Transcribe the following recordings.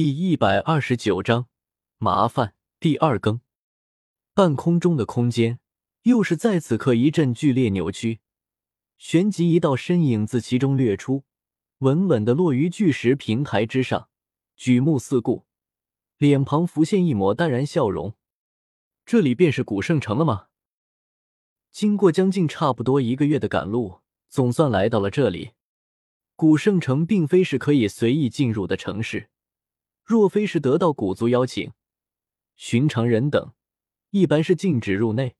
第一百二十九章麻烦第二更。半空中的空间又是在此刻一阵剧烈扭曲，旋即一道身影自其中掠出，稳稳的落于巨石平台之上，举目四顾，脸庞浮现一抹淡然笑容。这里便是古圣城了吗？经过将近差不多一个月的赶路，总算来到了这里。古圣城并非是可以随意进入的城市。若非是得到古族邀请，寻常人等一般是禁止入内。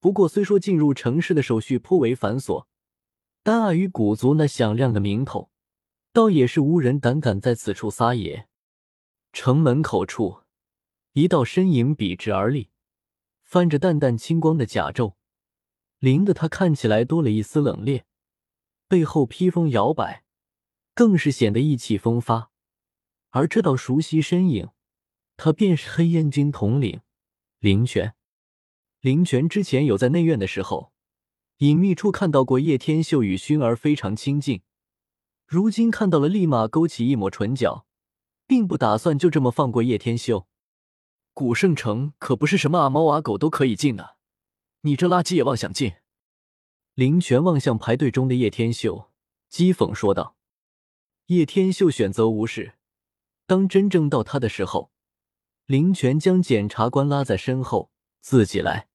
不过，虽说进入城市的手续颇为繁琐，但碍于古族那响亮的名头，倒也是无人胆敢在此处撒野。城门口处，一道身影笔直而立，泛着淡淡青光的甲胄，灵得他看起来多了一丝冷冽。背后披风摇摆，更是显得意气风发。而这道熟悉身影，他便是黑烟军统领林泉。林泉之前有在内院的时候，隐秘处看到过叶天秀与薰儿非常亲近，如今看到了，立马勾起一抹唇角，并不打算就这么放过叶天秀。古圣城可不是什么阿猫阿狗都可以进的，你这垃圾也妄想进？林泉望向排队中的叶天秀，讥讽说道。叶天秀选择无视。当真正到他的时候，林泉将检察官拉在身后，自己来。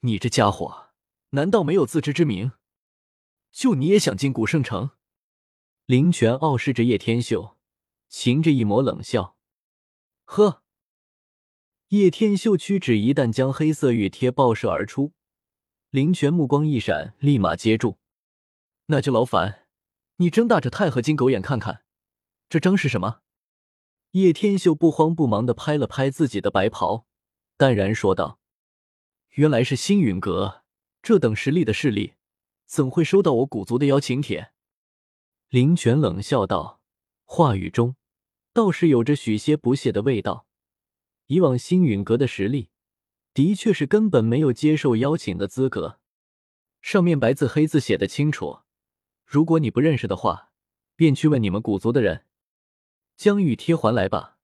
你这家伙，难道没有自知之明？就你也想进古圣城？林泉傲视着叶天秀，噙着一抹冷笑。呵。叶天秀屈指一弹，将黑色玉贴爆射而出。林泉目光一闪，立马接住。那就劳烦你睁大着钛合金狗眼看看，这章是什么？叶天秀不慌不忙的拍了拍自己的白袍，淡然说道：“原来是星陨阁，这等实力的势力，怎会收到我古族的邀请帖？”林泉冷笑道，话语中倒是有着许些不屑的味道。以往星陨阁的实力，的确是根本没有接受邀请的资格。上面白字黑字写的清楚，如果你不认识的话，便去问你们古族的人。将玉贴还来吧，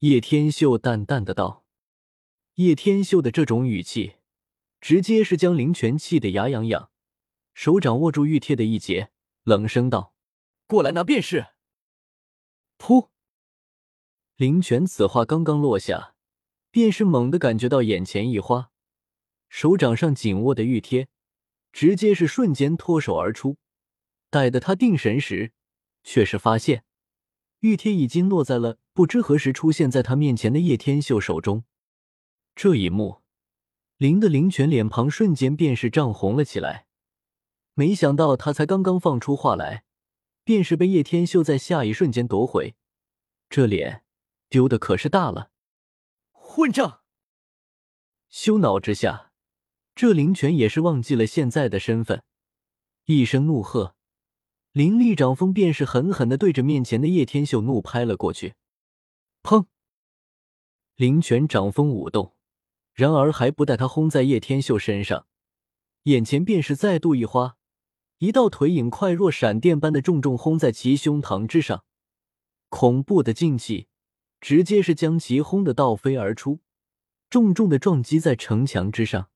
叶天秀淡淡的道。叶天秀的这种语气，直接是将林泉气得牙痒痒，手掌握住玉贴的一截，冷声道：“过来拿便是。”噗！林泉此话刚刚落下，便是猛地感觉到眼前一花，手掌上紧握的玉贴，直接是瞬间脱手而出。待得他定神时，却是发现。玉贴已经落在了不知何时出现在他面前的叶天秀手中。这一幕，林的灵泉脸庞瞬间便是涨红了起来。没想到他才刚刚放出话来，便是被叶天秀在下一瞬间夺回，这脸丢的可是大了。混账！羞恼之下，这灵泉也是忘记了现在的身份，一声怒喝。灵力掌风便是狠狠的对着面前的叶天秀怒拍了过去，砰！灵泉掌风舞动，然而还不待他轰在叶天秀身上，眼前便是再度一花，一道腿影快若闪电般的重重轰在其胸膛之上，恐怖的劲气直接是将其轰得倒飞而出，重重的撞击在城墙之上，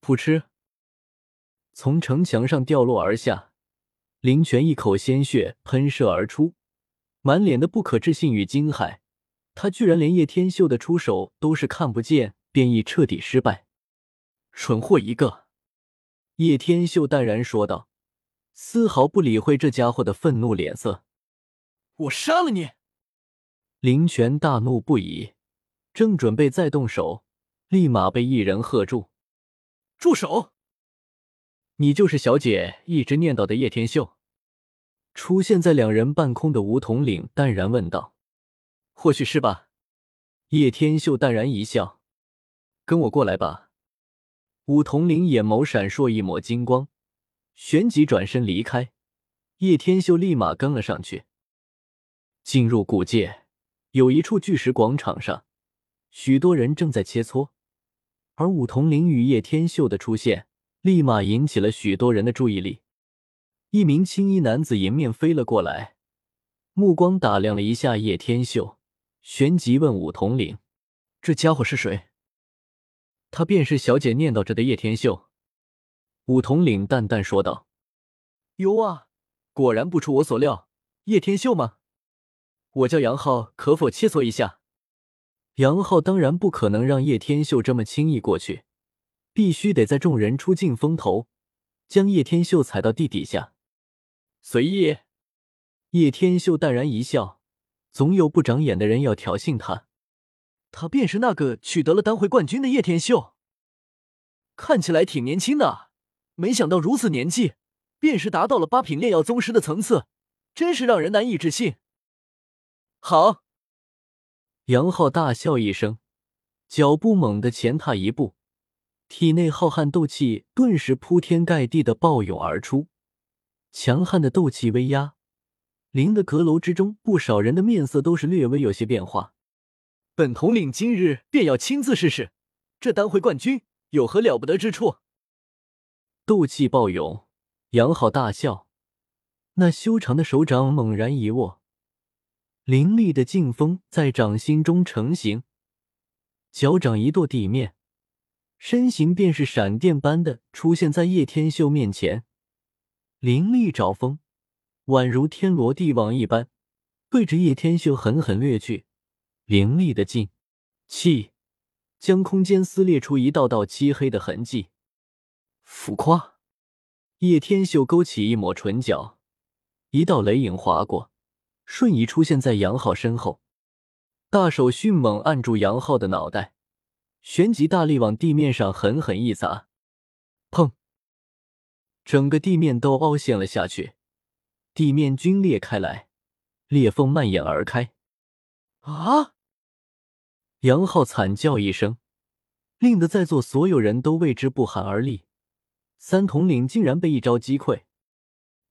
噗嗤，从城墙上掉落而下。林泉一口鲜血喷射而出，满脸的不可置信与惊骇。他居然连叶天秀的出手都是看不见，便已彻底失败。蠢货一个！叶天秀淡然说道，丝毫不理会这家伙的愤怒脸色。我杀了你！林泉大怒不已，正准备再动手，立马被一人喝住：“住手！”你就是小姐一直念叨的叶天秀。出现在两人半空的梧桐岭淡然问道：“或许是吧。”叶天秀淡然一笑：“跟我过来吧。”梧桐岭眼眸闪烁一抹金光，旋即转身离开。叶天秀立马跟了上去。进入古界，有一处巨石广场上，许多人正在切磋，而梧桐岭与叶天秀的出现。立马引起了许多人的注意力。一名青衣男子迎面飞了过来，目光打量了一下叶天秀，旋即问武统领：“这家伙是谁？”他便是小姐念叨着的叶天秀。武统领淡淡说道：“哟啊，果然不出我所料，叶天秀吗？我叫杨浩，可否切磋一下？”杨浩当然不可能让叶天秀这么轻易过去，必须得在众人出尽风头，将叶天秀踩到地底下。随意。叶天秀淡然一笑，总有不长眼的人要挑衅他。他便是那个取得了单会冠军的叶天秀，看起来挺年轻的，没想到如此年纪，便是达到了八品炼药宗师的层次，真是让人难以置信。好，杨浩大笑一声，脚步猛地前踏一步，体内浩瀚斗气顿时铺天盖地的暴涌而出，强悍的斗气威压，令的阁楼之中不少人的面色都是略微有些变化。本统领今日便要亲自试试，这丹会冠军有何了不得之处？斗气暴涌，杨浩大笑，那修长的手掌猛然一握，凌厉的劲风在掌心中成型，脚掌一跺地面，身形便是闪电般的出现在叶天秀面前，凌厉爪风宛如天罗地网一般，对着叶天秀狠狠掠去。凌厉的劲气，将空间撕裂出一道道漆黑的痕迹。浮夸，叶天秀勾起一抹唇角，一道雷影划过，瞬移出现在杨浩身后，大手迅猛按住杨浩的脑袋，旋即大力往地面上狠狠一砸，整个地面都凹陷了下去，地面龟裂开来，裂缝蔓延而开。啊！杨浩惨叫一声，令得在座所有人都为之不寒而栗。三统领竟然被一招击溃，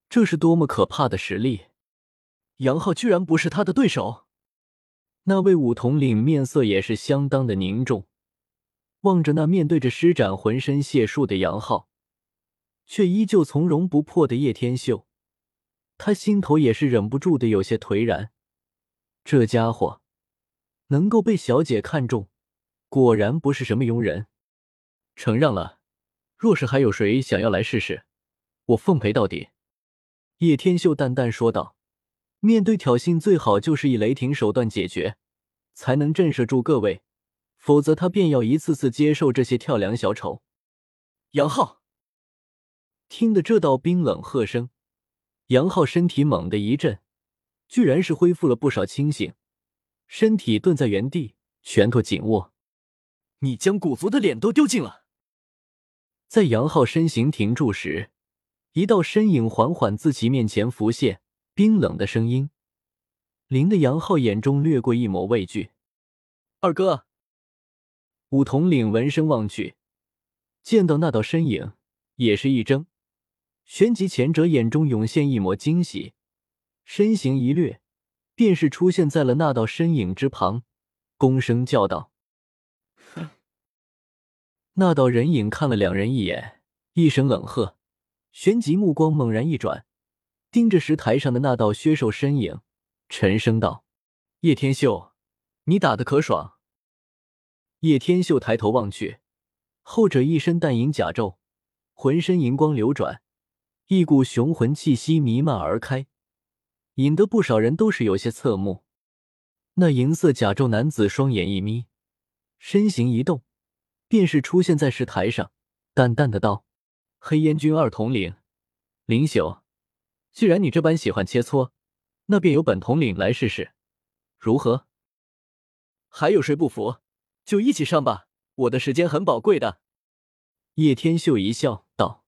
这是多么可怕的实力！杨浩居然不是他的对手。那位五统领面色也是相当的凝重，望着那面对着施展浑身解数的杨浩，却依旧从容不迫的叶天秀，他心头也是忍不住的有些颓然。这家伙。能够被小姐看中，果然不是什么庸人。承让了，若是还有谁想要来试试，我奉陪到底。”叶天秀淡淡说道。面对挑衅，最好就是以雷霆手段解决，才能震慑住各位，否则他便要一次次接受这些跳梁小丑。杨浩听得这道冰冷喝声，杨浩身体猛地一震，居然是恢复了不少清醒。身体顿在原地，拳头紧握。你将古族的脸都丢尽了。在杨浩身形停住时，一道身影缓缓自其面前浮现，冰冷的声音，令的杨浩眼中掠过一抹畏惧。二哥，武统领闻声望去，见到那道身影，也是一怔，旋即前者眼中涌现一抹惊喜，身形一掠。便是出现在了那道身影之旁，躬声叫道：“哼！”那道人影看了两人一眼，一声冷喝，旋即目光猛然一转，盯着石台上的那道削瘦身影，沉声道：“叶天秀，你打的可爽？”叶天秀抬头望去，后者一身淡银甲胄，浑身银光流转，一股雄浑气息弥漫而开。引得不少人都是有些侧目。那银色甲胄男子双眼一眯，身形一动，便是出现在石台上，淡淡的道：“黑烟军二统领林朽，既然你这般喜欢切磋，那便由本统领来试试，如何？还有谁不服，就一起上吧，我的时间很宝贵的。”叶天秀一笑道。